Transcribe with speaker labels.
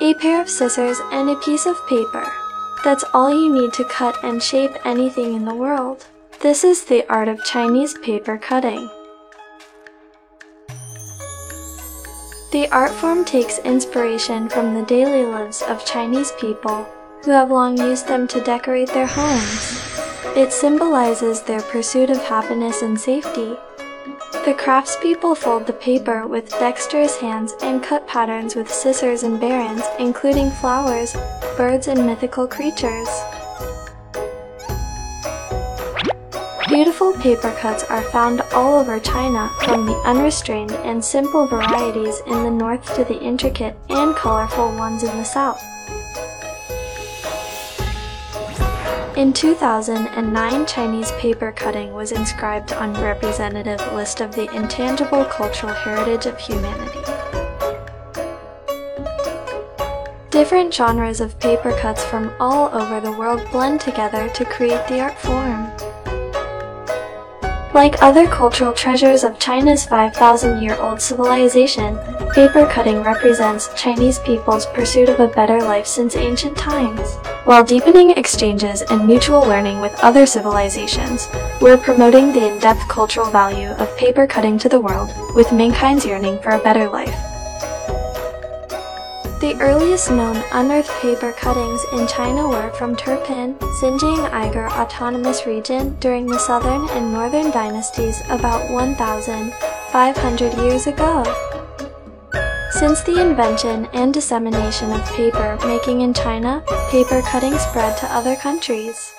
Speaker 1: a pair of scissors, and a piece of paper. That's all you need to cut and shape anything in the world. This is the art of Chinese paper cutting. The art form takes inspiration from the daily lives of Chinese people who have long used them to decorate their homes. It symbolizes their pursuit of happiness and safety. The craftspeople fold the paper with dexterous hands and cut patterns with scissors and barons, including flowers, birds, and mythical creatures. Beautiful paper cuts are found all over China, from the unrestrained and simple varieties in the north to the intricate and colorful ones in the south. In 2009, Chinese paper cutting was inscribed on representative list of the intangible cultural heritage of humanity. Different genres of paper cuts from all over the world blend together to create the art form. Like other cultural treasures of China's 5,000-year-old civilization, paper cutting represents Chinese people's pursuit of a better life since ancient times. While deepening exchanges and mutual learning with other civilizations, we're promoting the in-depth cultural value of paper cutting to the world, with mankind's yearning for a better life. The earliest known unearthed paper cuttings in China were from Turpan, Xinjiang Uyghur Autonomous Region during the southern and northern dynasties about 1,500 years ago. Since the invention and dissemination of paper making in China, paper cutting spread to other countries.